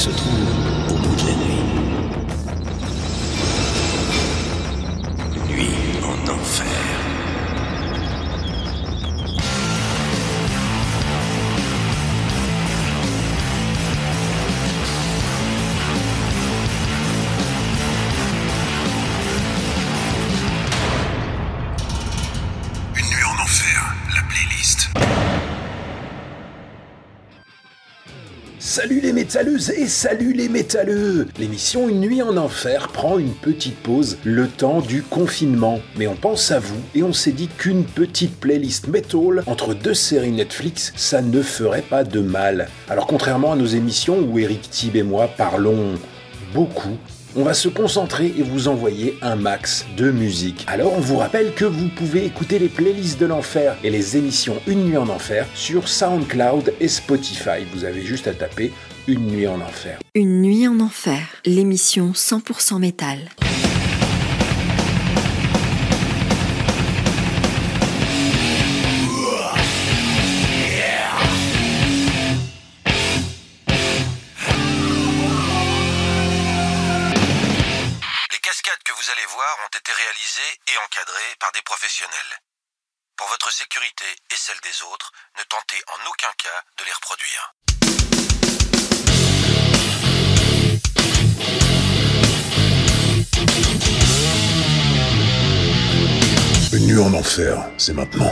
se trouve et salut les métalleux L'émission Une nuit en enfer prend une petite pause le temps du confinement. Mais on pense à vous et on s'est dit qu'une petite playlist metal entre deux séries Netflix, ça ne ferait pas de mal. Alors contrairement à nos émissions où Eric Thib et moi parlons beaucoup, on va se concentrer et vous envoyer un max de musique. Alors on vous rappelle que vous pouvez écouter les playlists de l'enfer et les émissions Une nuit en enfer sur SoundCloud et Spotify. Vous avez juste à taper Une nuit en enfer. Une nuit en enfer, l'émission 100% métal. Les cascades que vous allez voir ont été réalisées et encadrées par des professionnels. Pour votre sécurité et celle des autres, ne tentez en aucun cas de les reproduire. En enfer, c'est maintenant.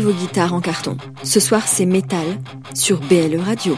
Vos guitares en carton. Ce soir, c'est métal sur BLE Radio.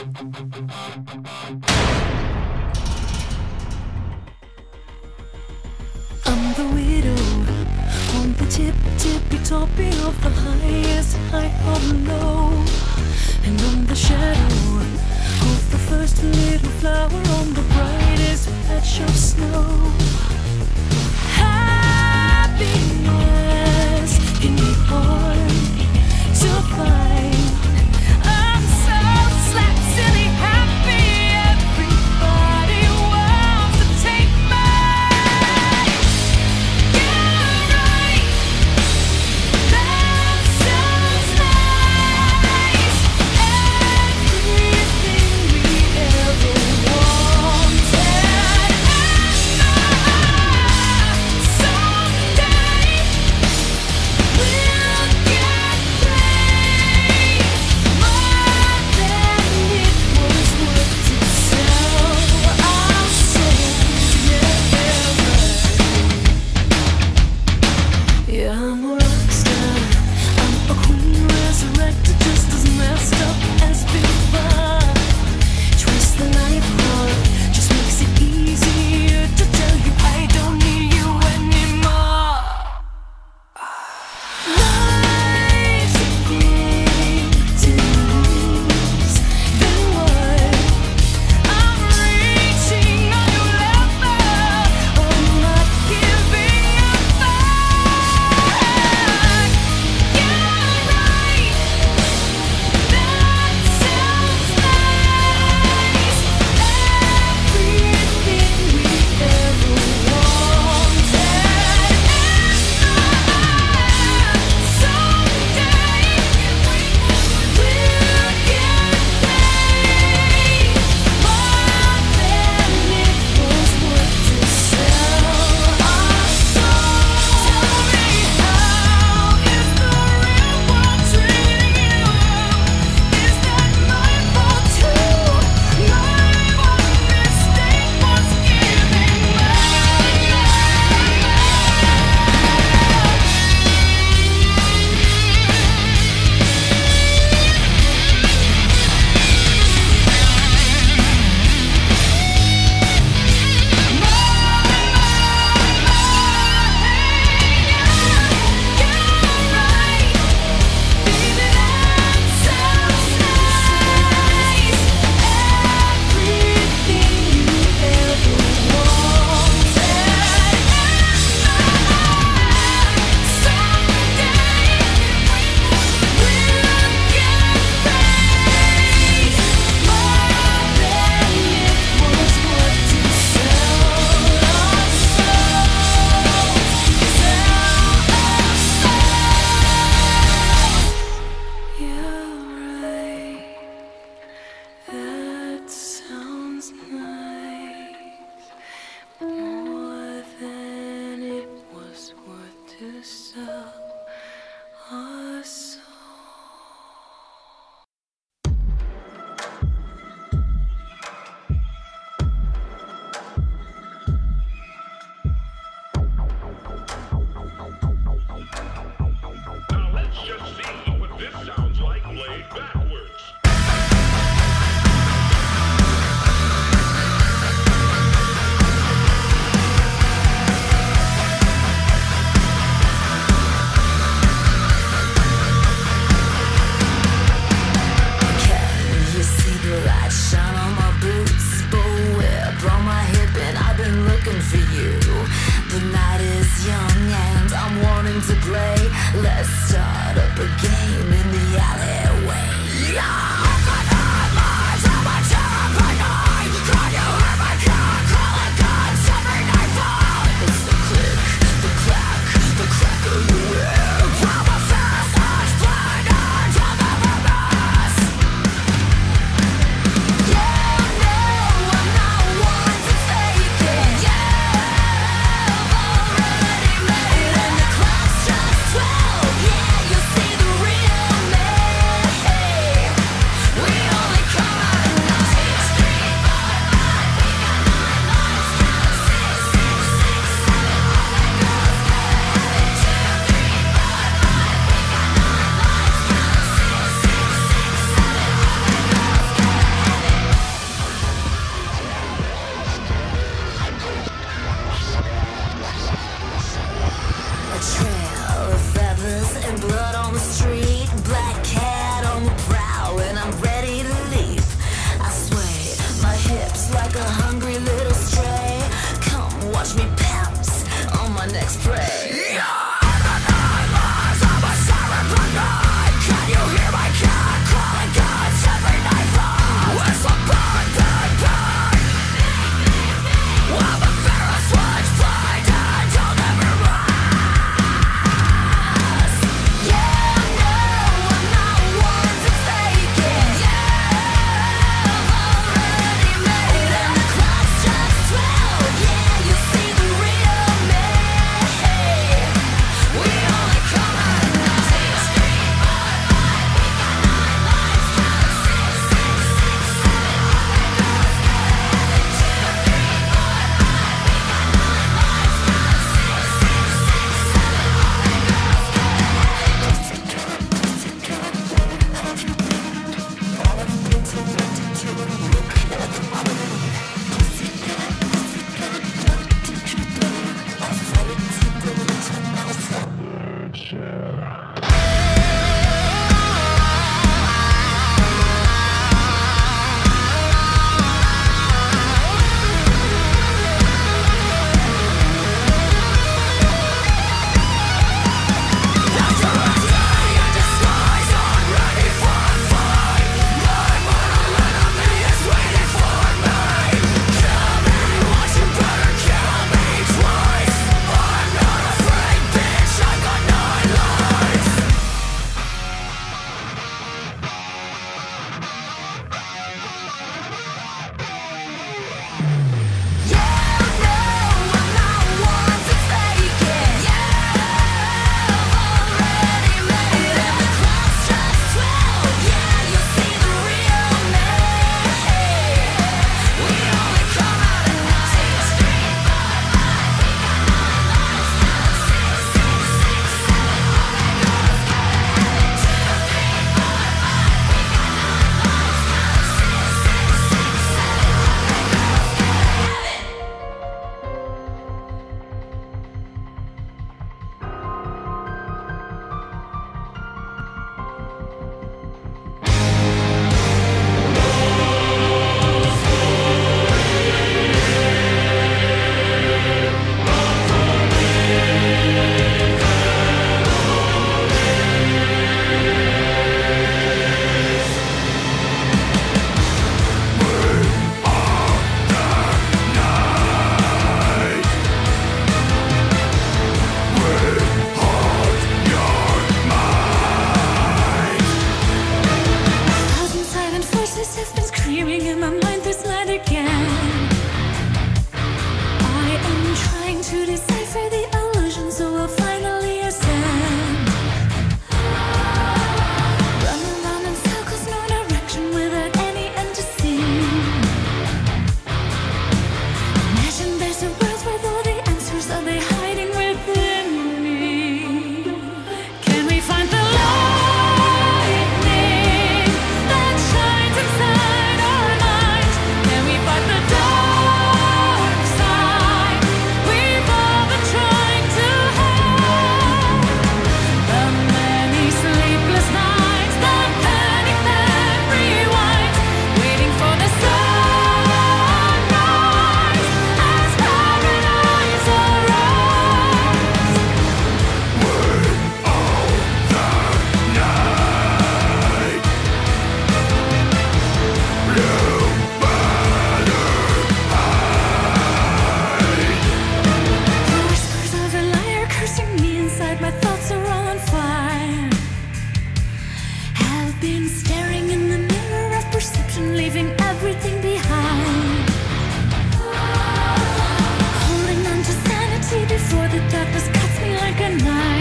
The darkness cuts me like a knife.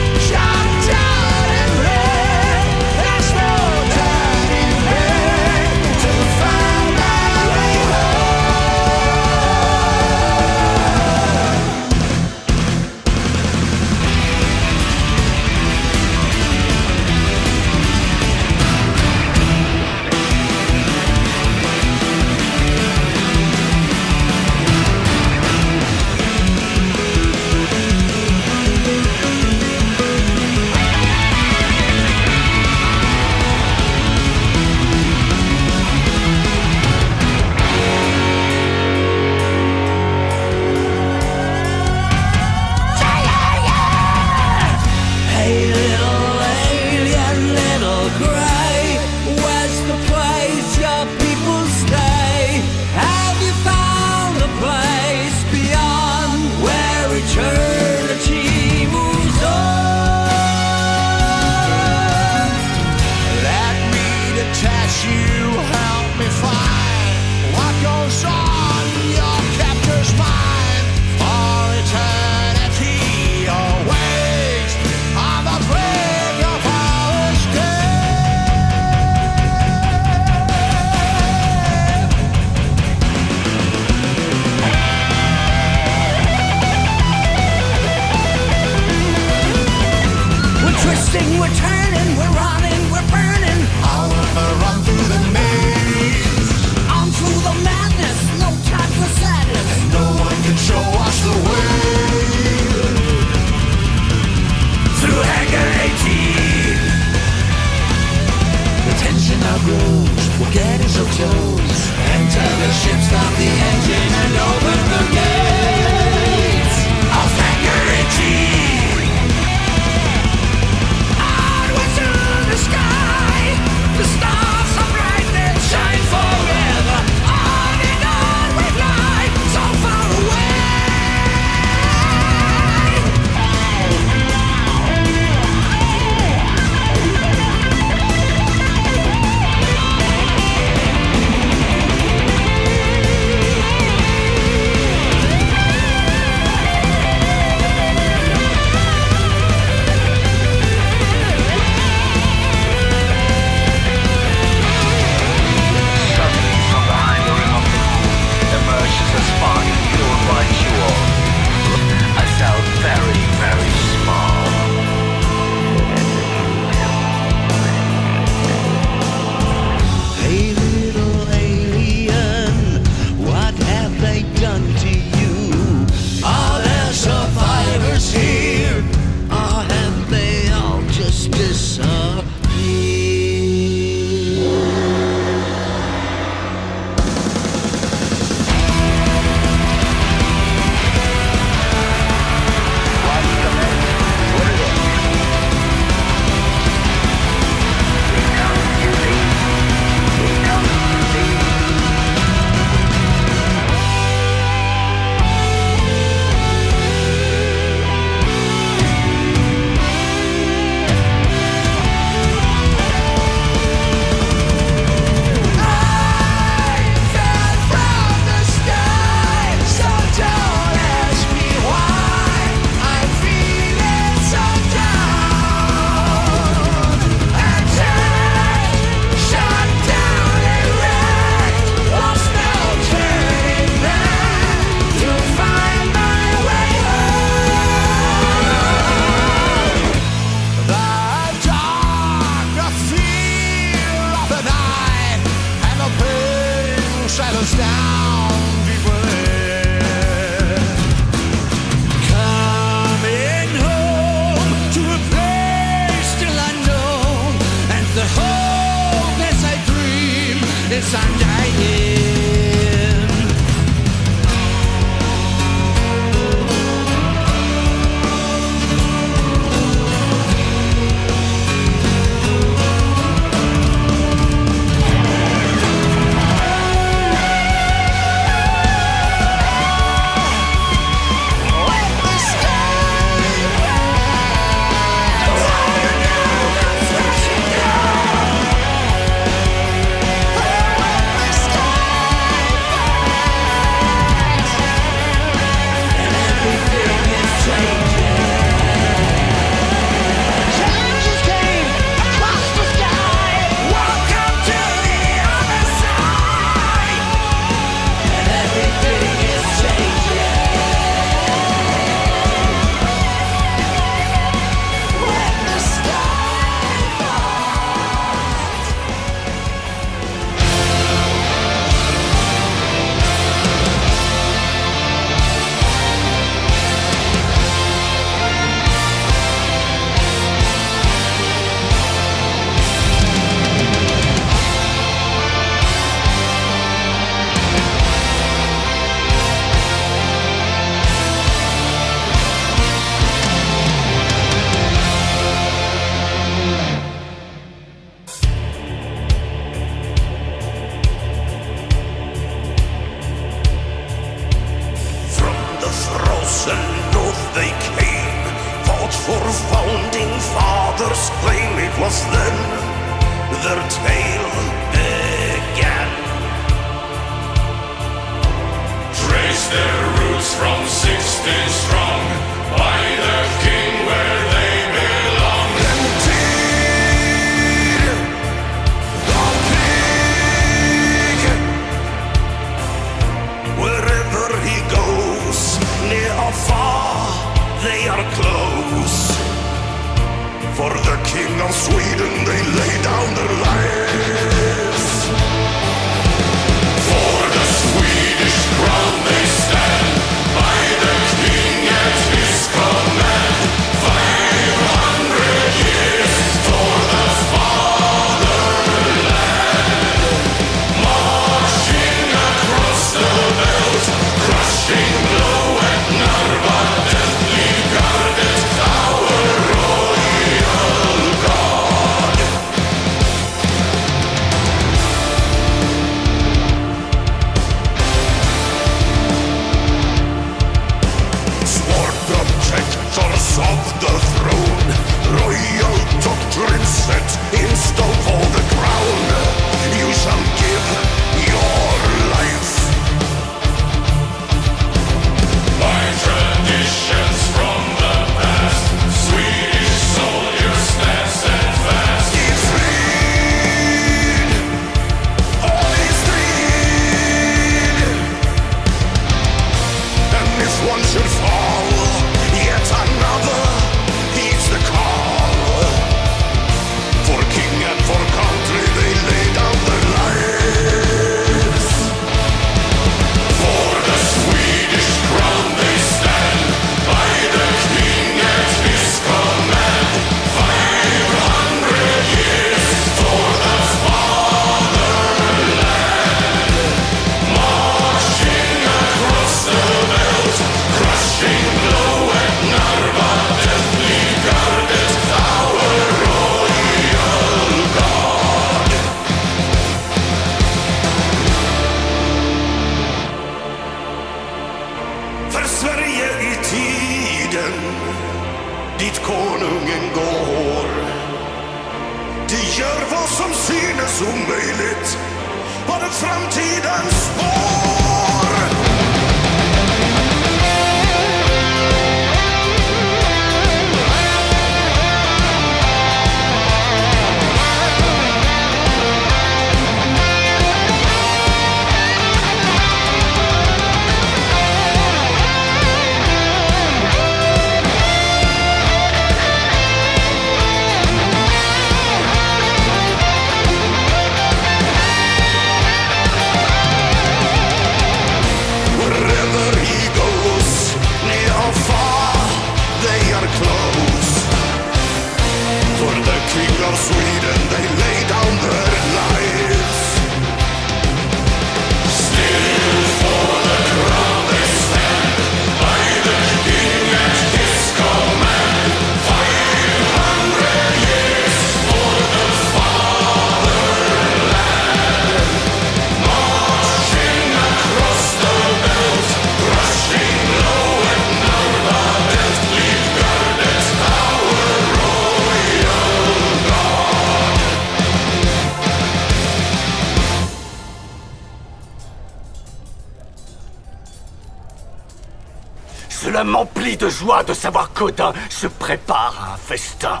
De joie de savoir qu'Odin se prépare à un festin.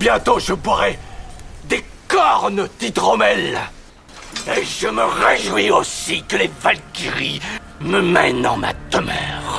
Bientôt je boirai des cornes d'hydromel. Et je me réjouis aussi que les Valkyries me mènent en ma demeure.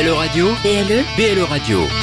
BLE Radio BLE BLE Radio.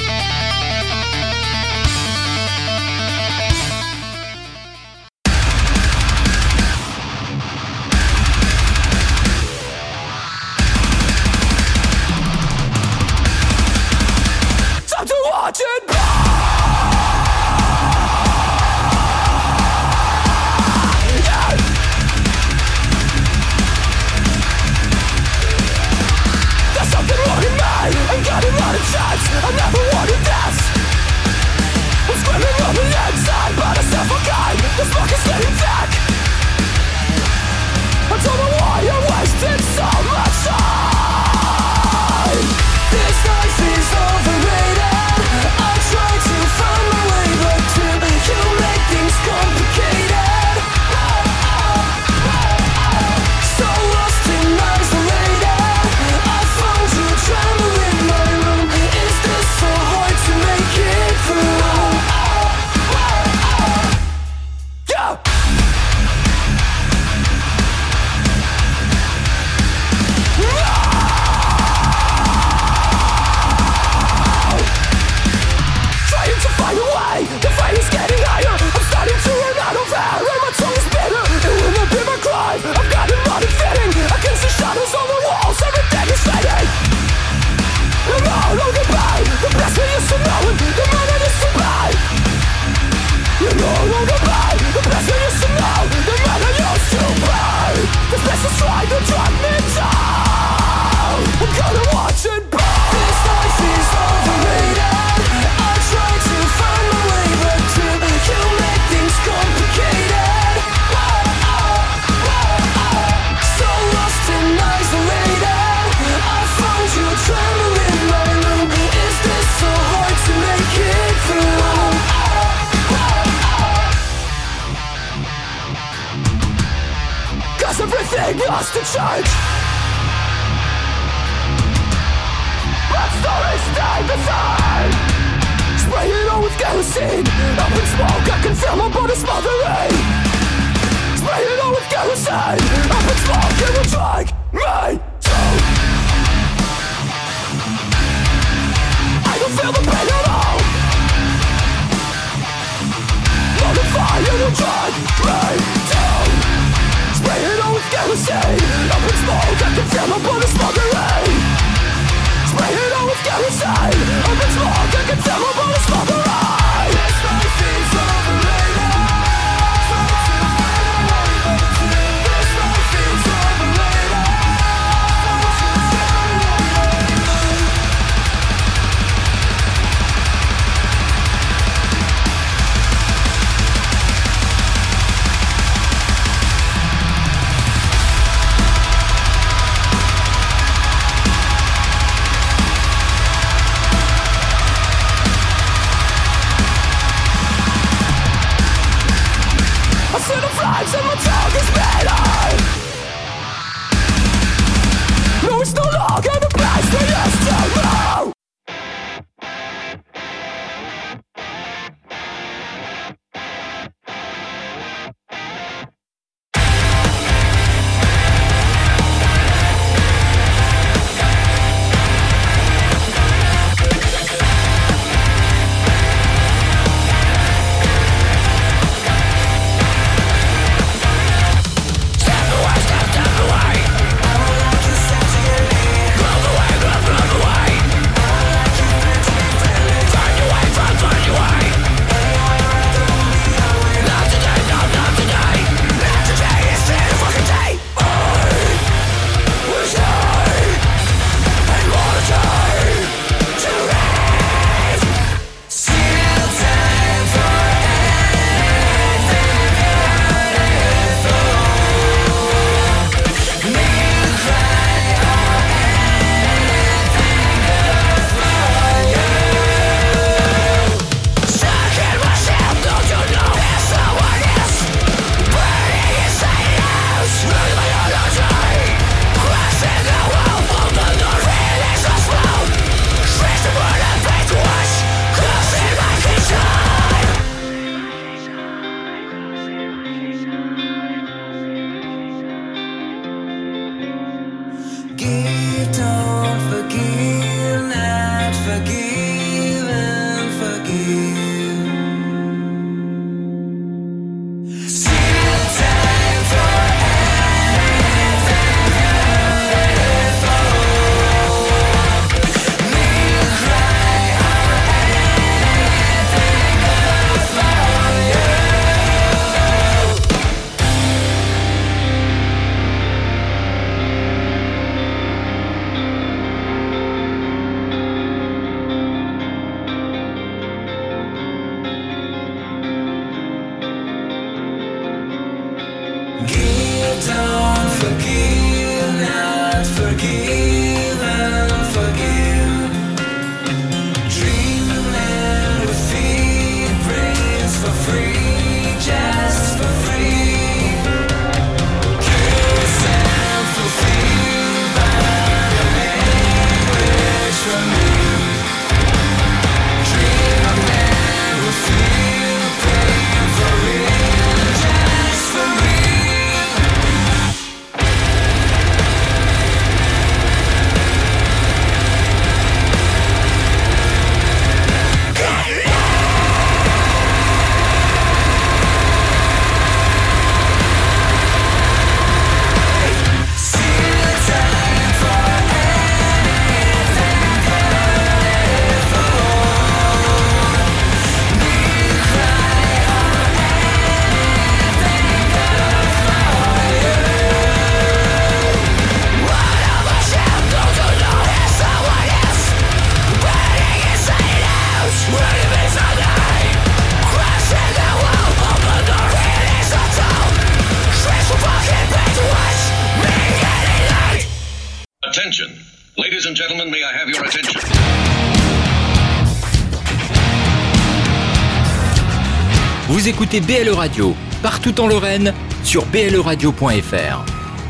écoutez BLE Radio, partout en Lorraine, sur bleradio.fr.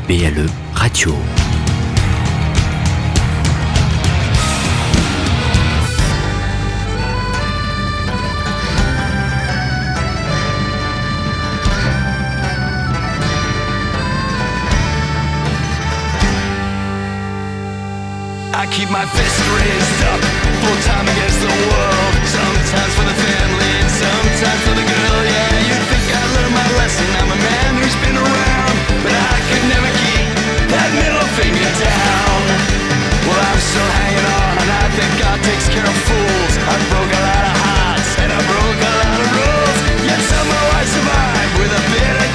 BLE Radio. I keep my fist raised up, full time against the world. Sometimes for the family, sometimes. For down. Well, I'm still hanging on And I think God takes care of fools. I broke a lot of hearts And I broke a lot of rules. Yet somehow I survived With a bit of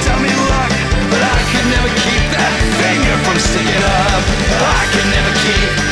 luck. But I could never keep that finger from sticking up. I could never keep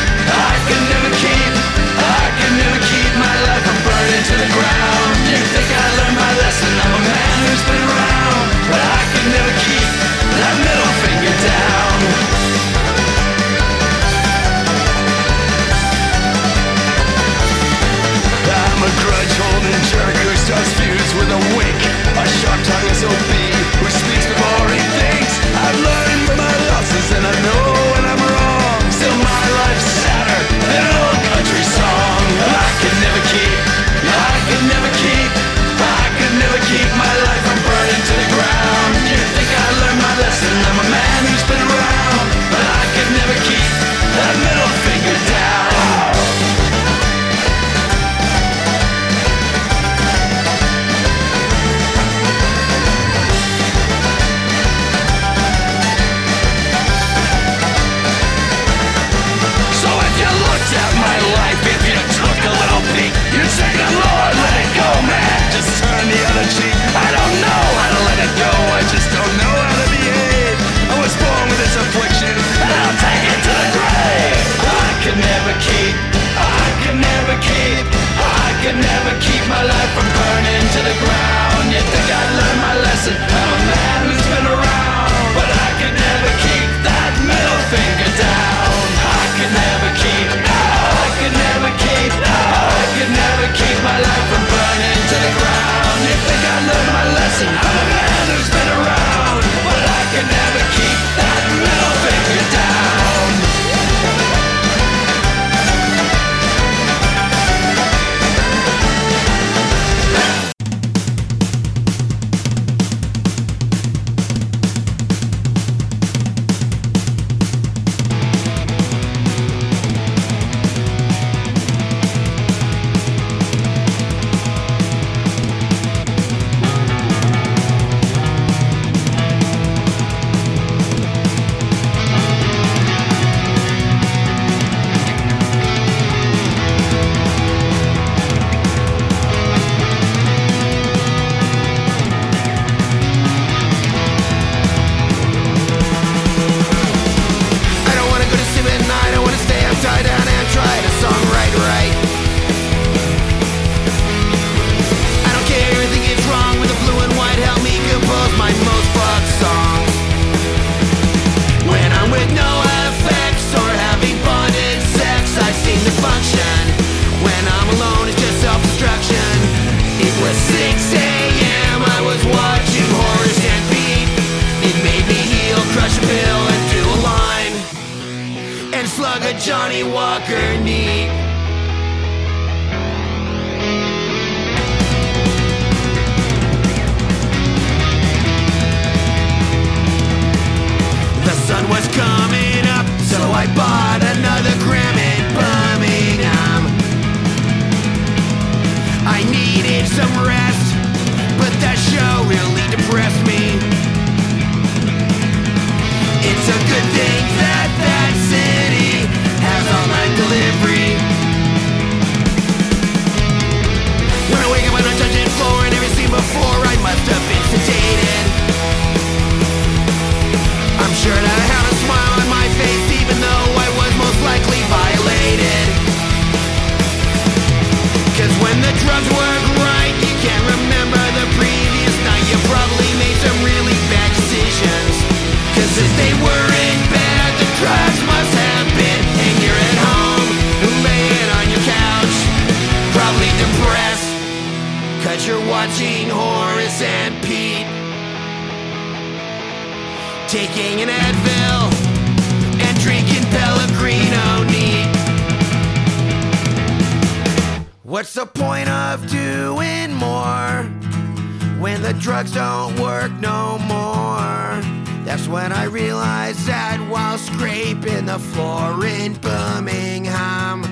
drugs don't work no more. That's when I realized that while scraping the floor in Birmingham,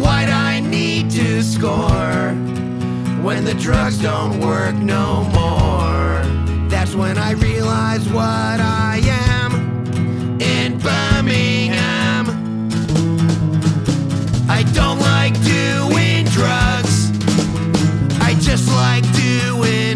what I need to score when the drugs don't work no more. That's when I realized what I am in Birmingham. I don't like doing drugs just like doing.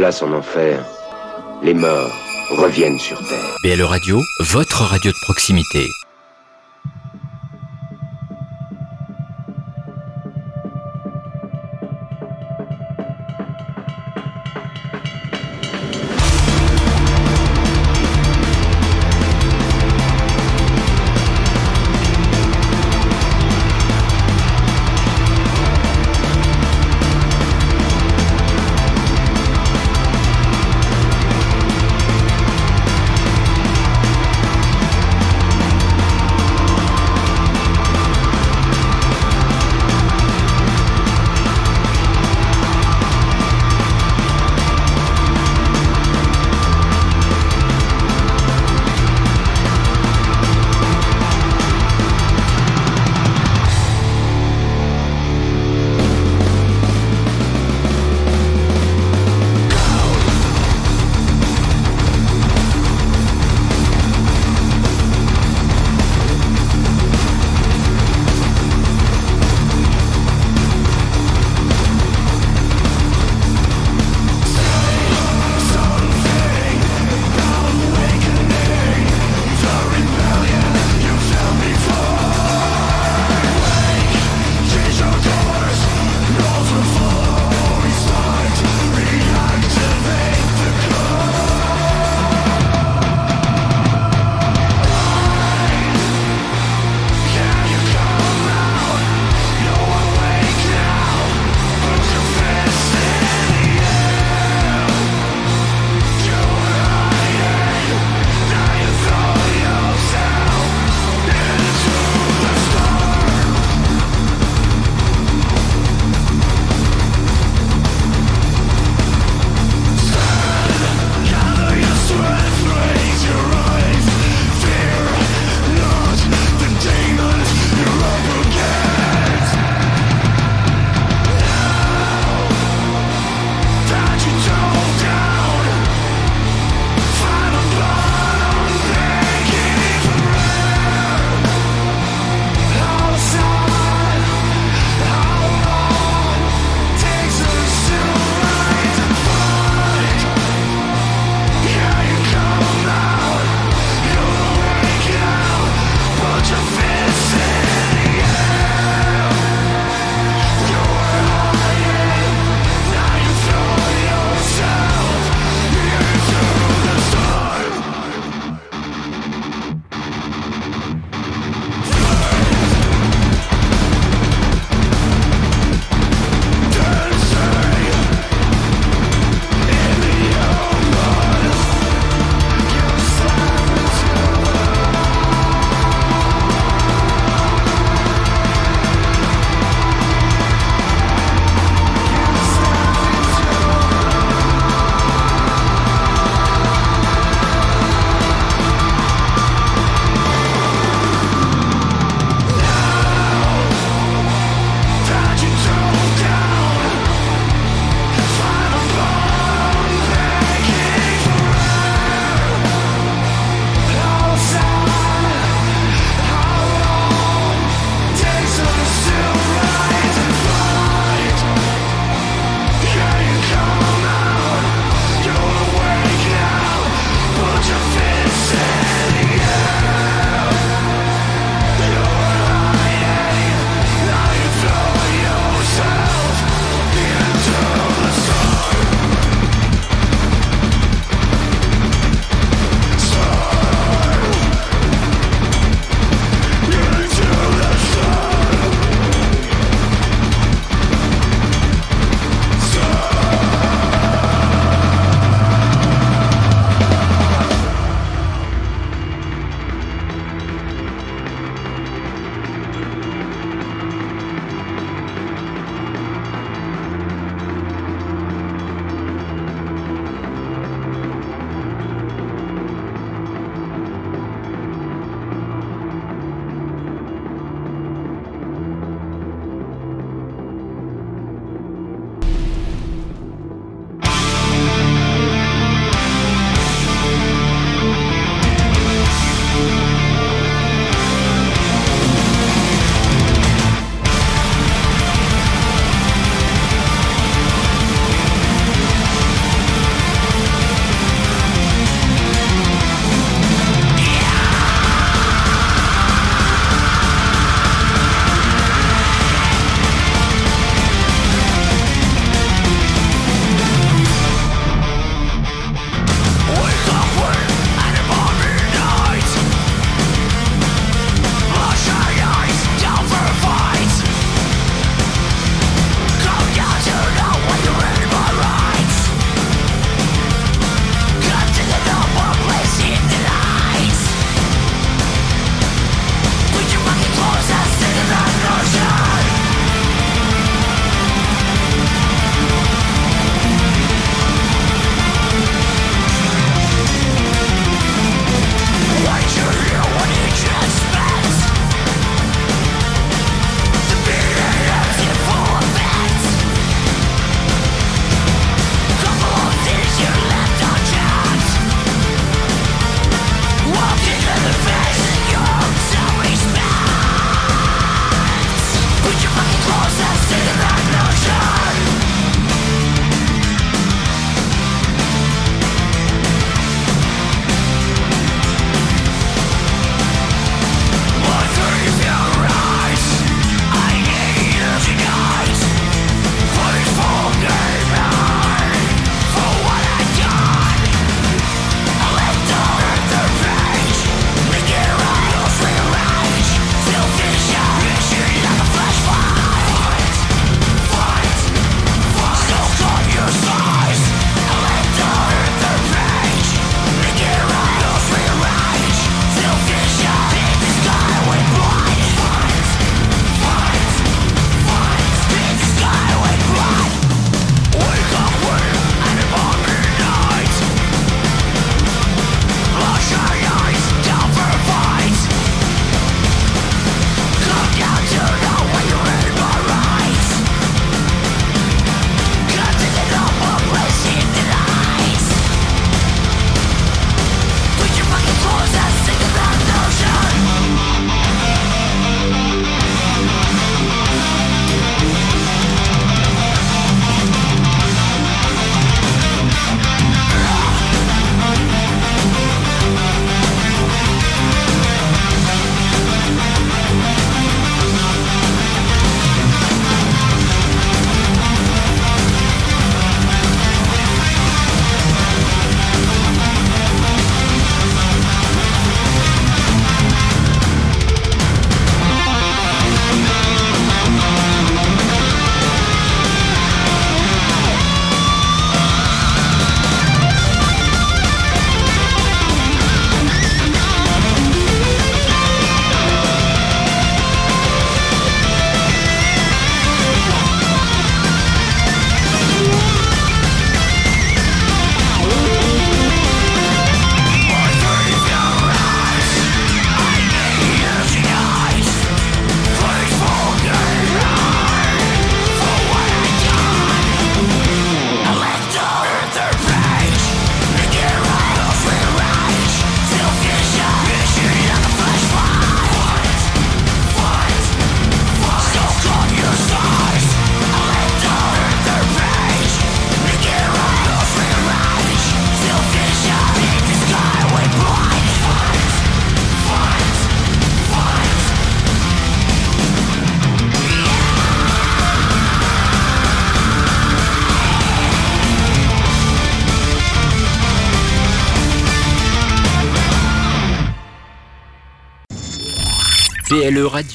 place en enfer, les morts reviennent sur Terre. BL Radio, votre radio de proximité.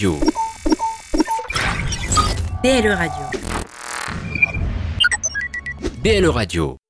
Radio. BLE Radio. BLE Radio.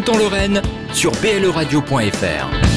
Partout en Lorraine, sur bleradio.fr.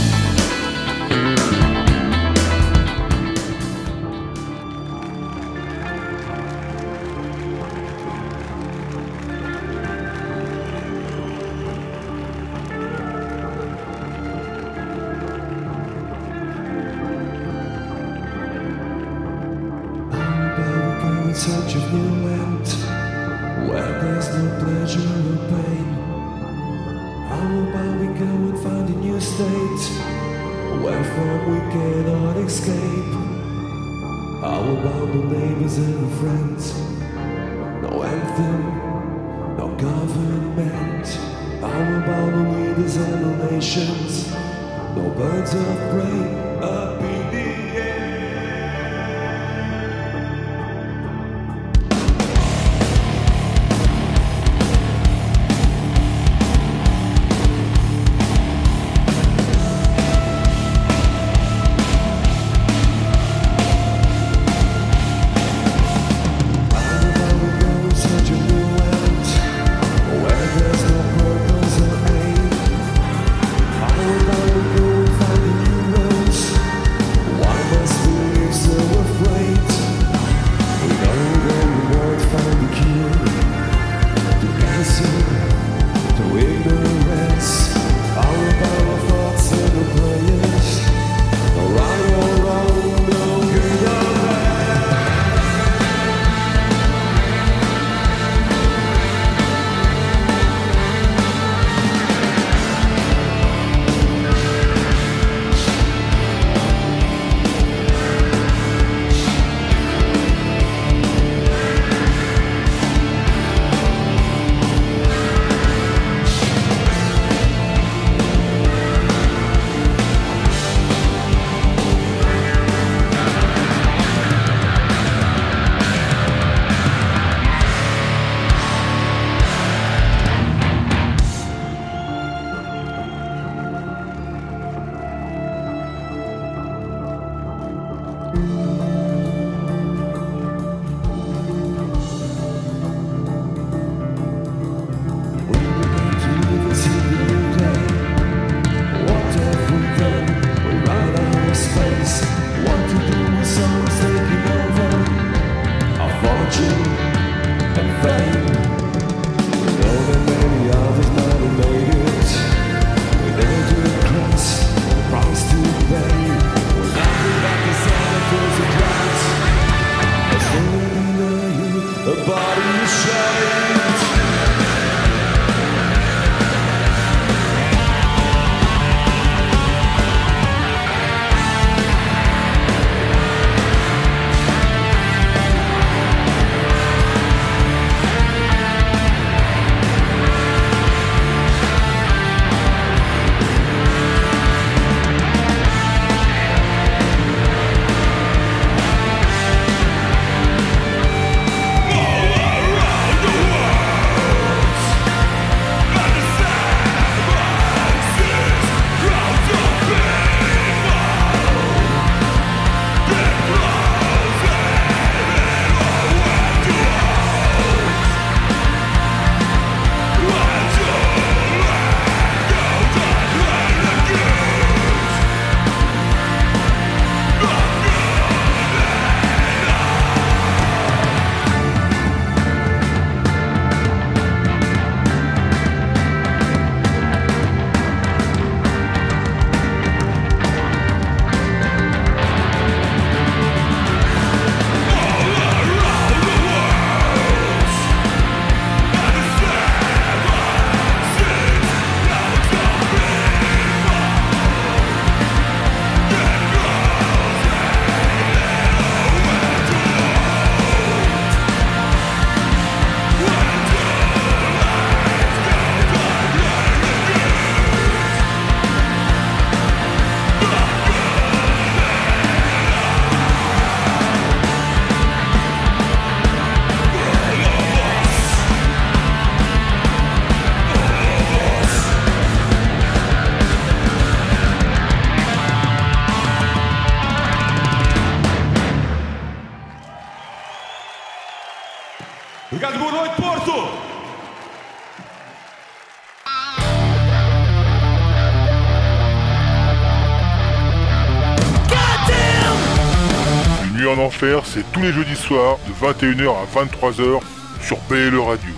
c'est tous les jeudis soirs de 21h à 23h sur BLE Radio.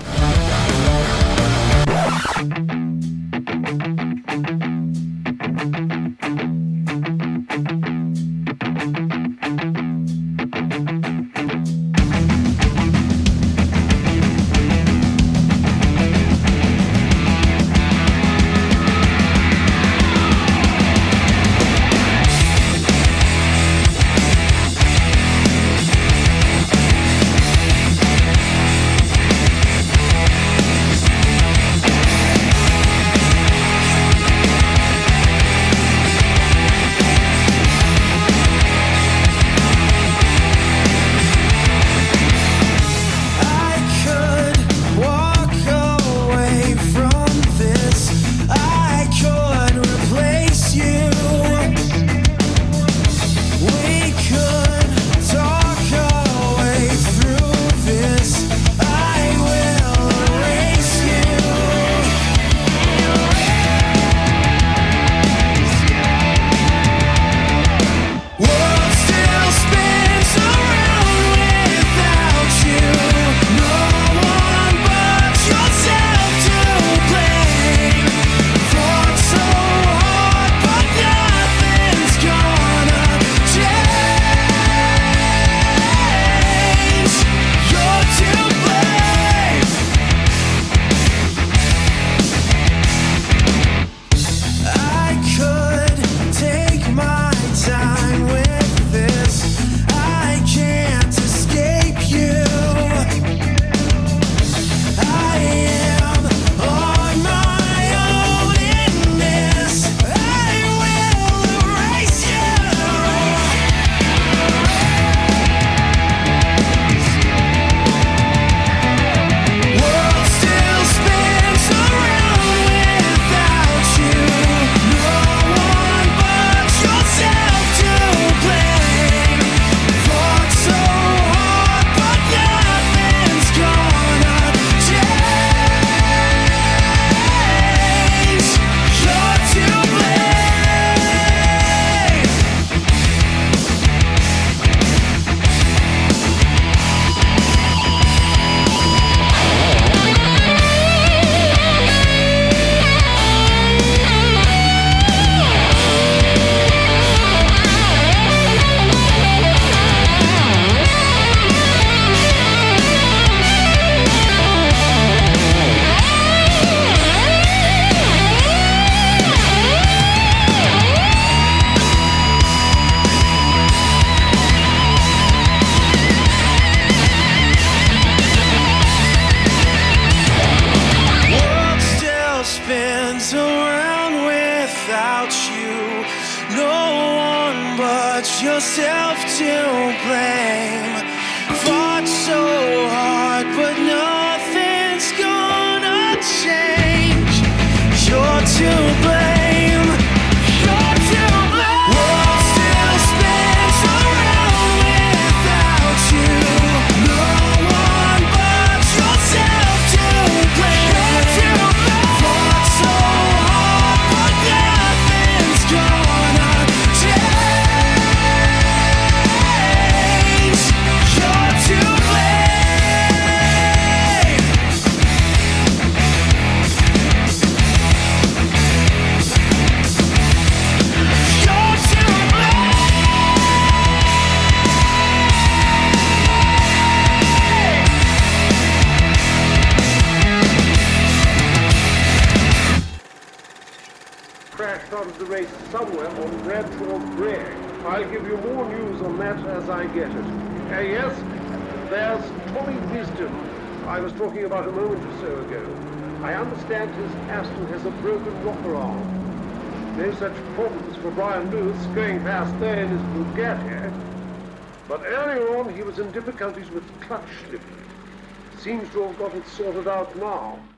what it's sorted out now.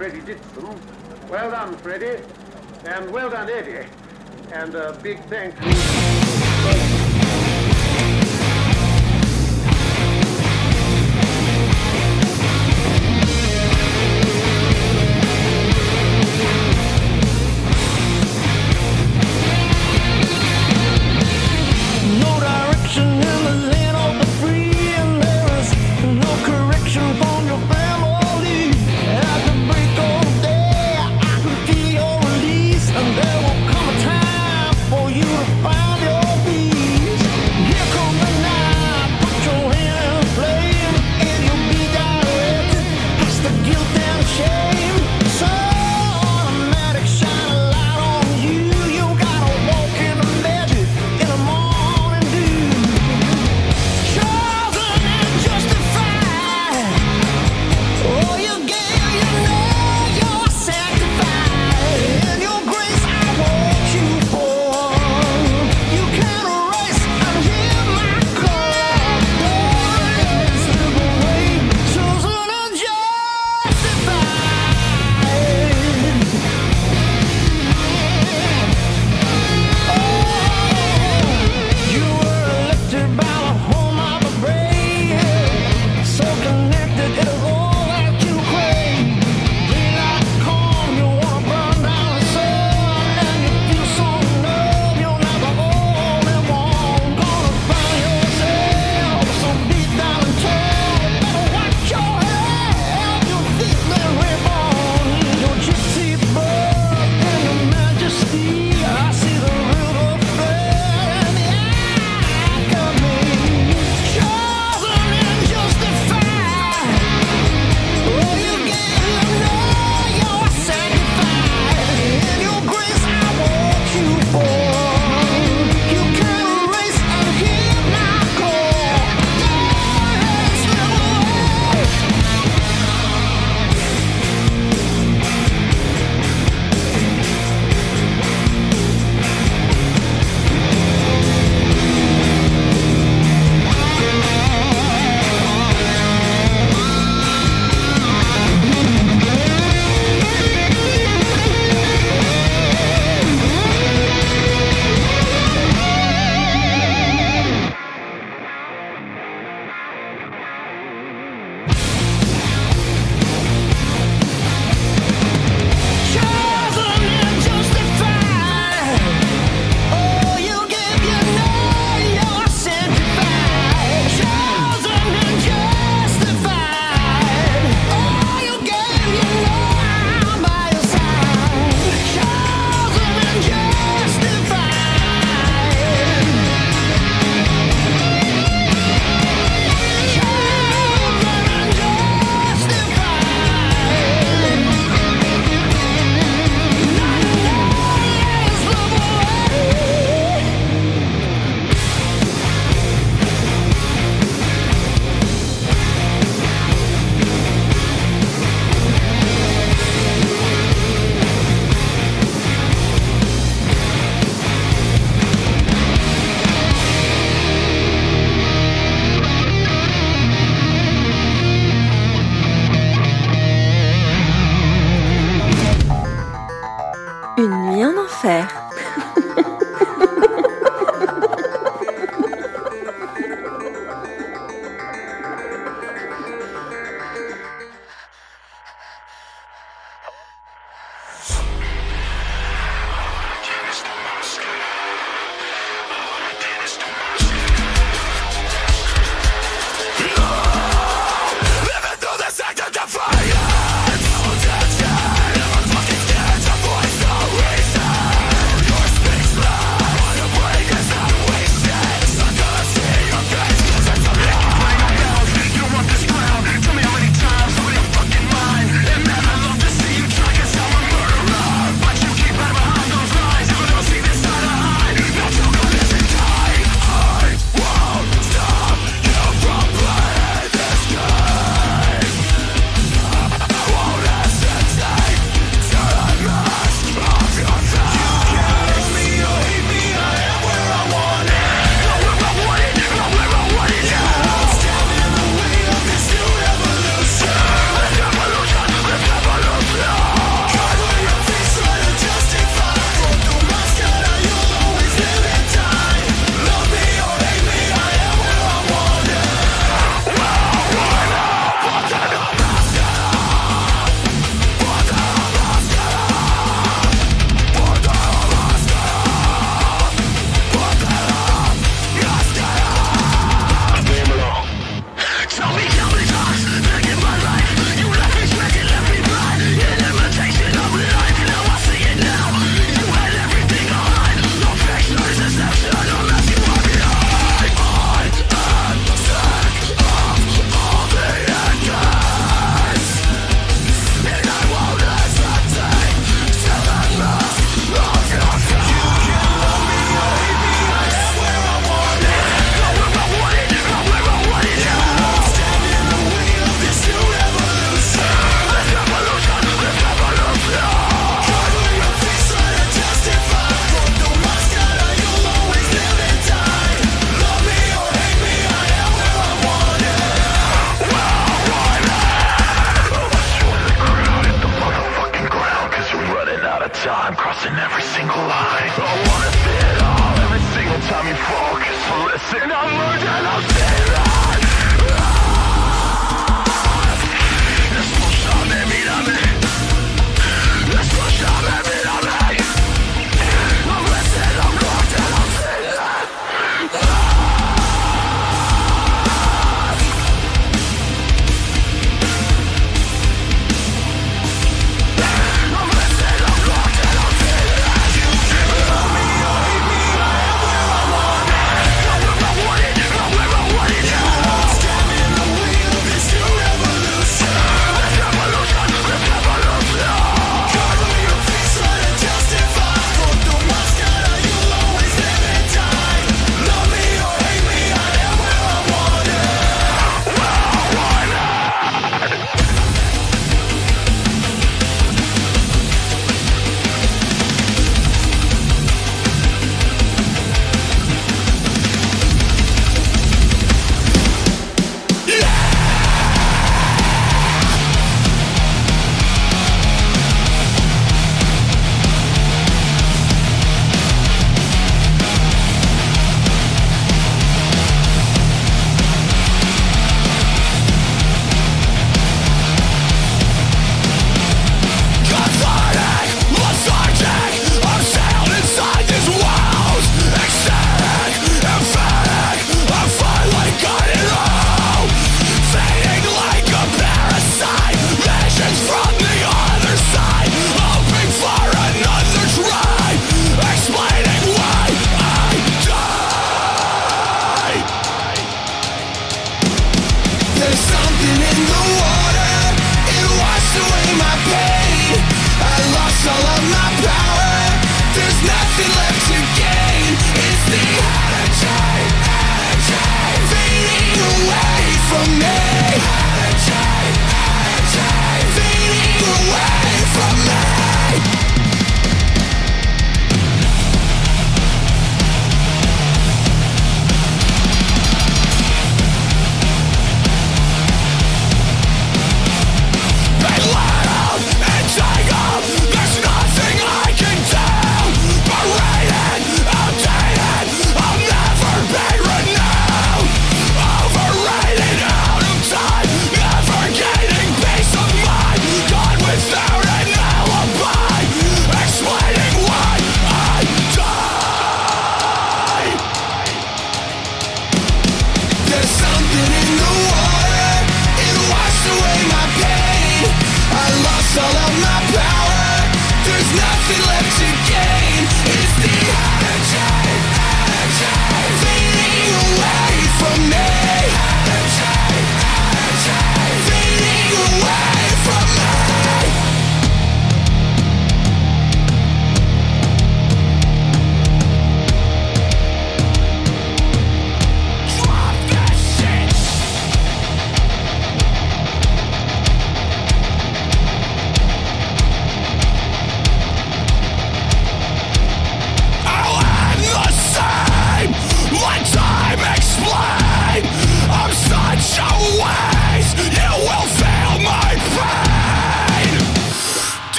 president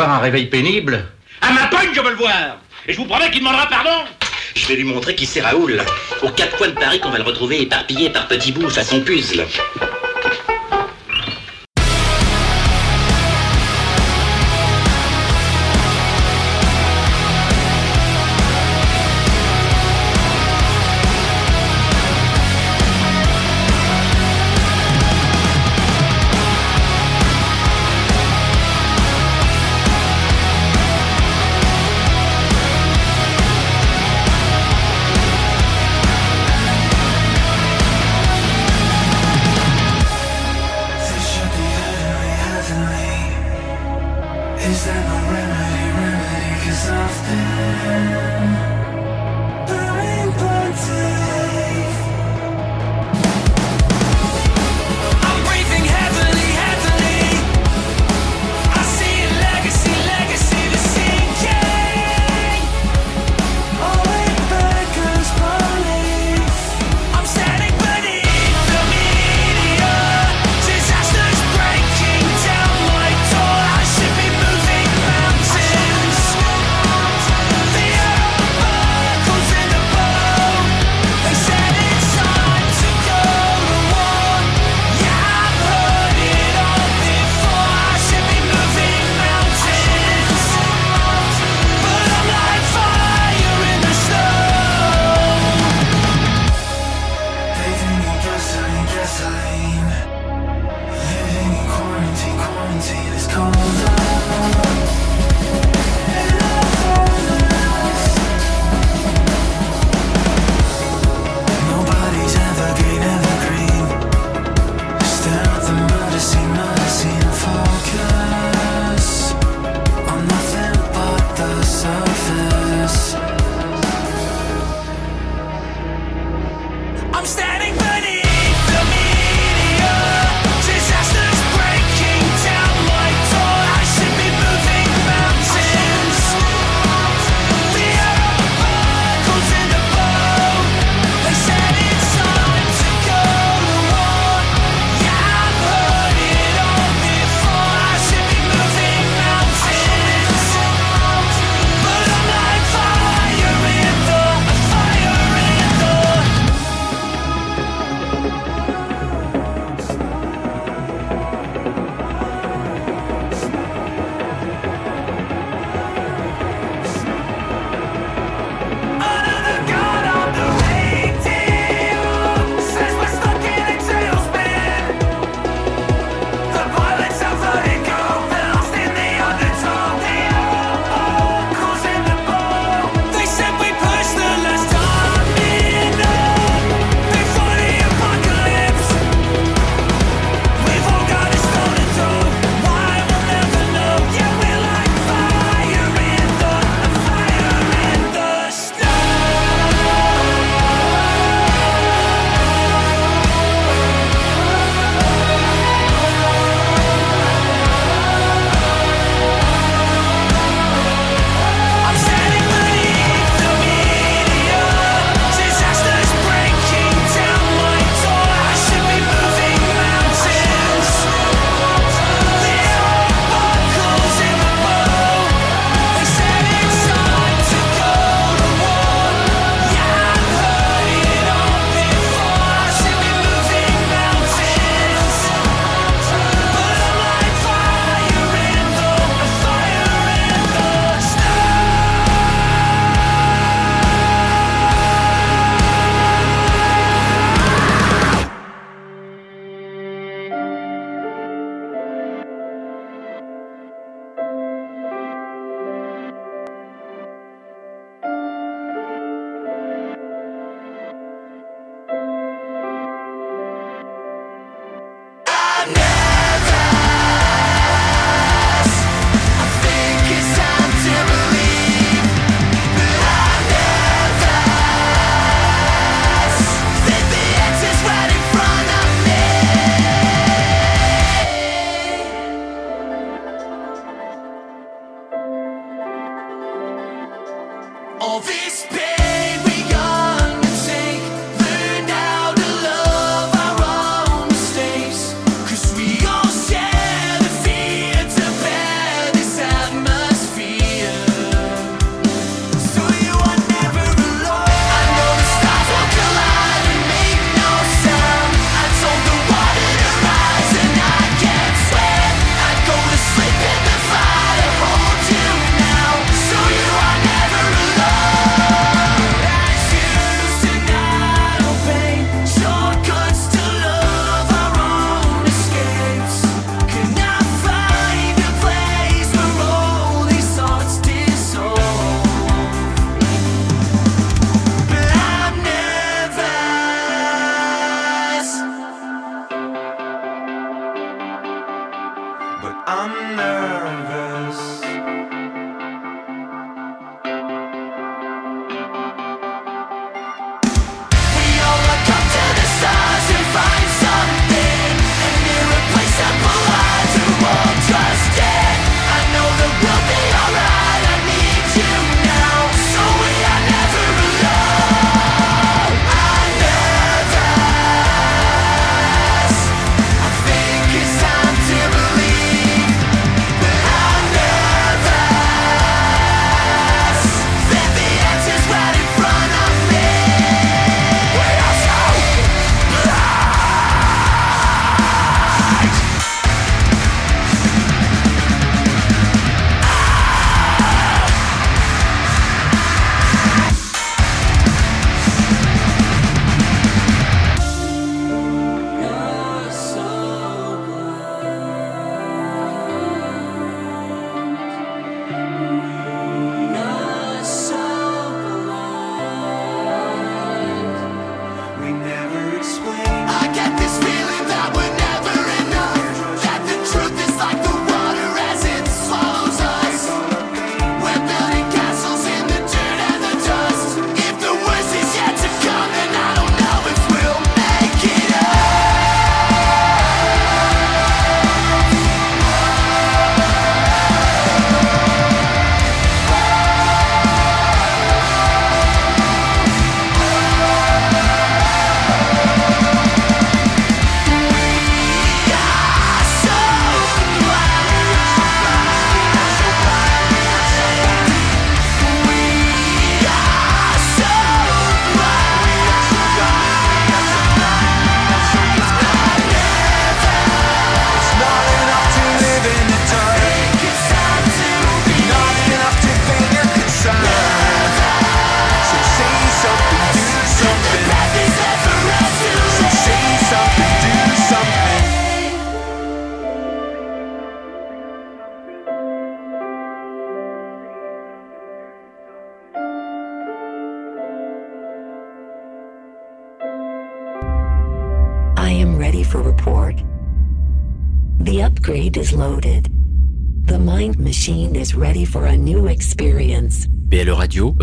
avoir un réveil pénible. À ma pogne, je veux le voir Et je vous promets qu'il demandera pardon Je vais lui montrer qui c'est Raoul. Aux quatre coins de Paris qu'on va le retrouver éparpillé par petits bouts façon puzzle. Yeah.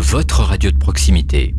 Votre radio de proximité.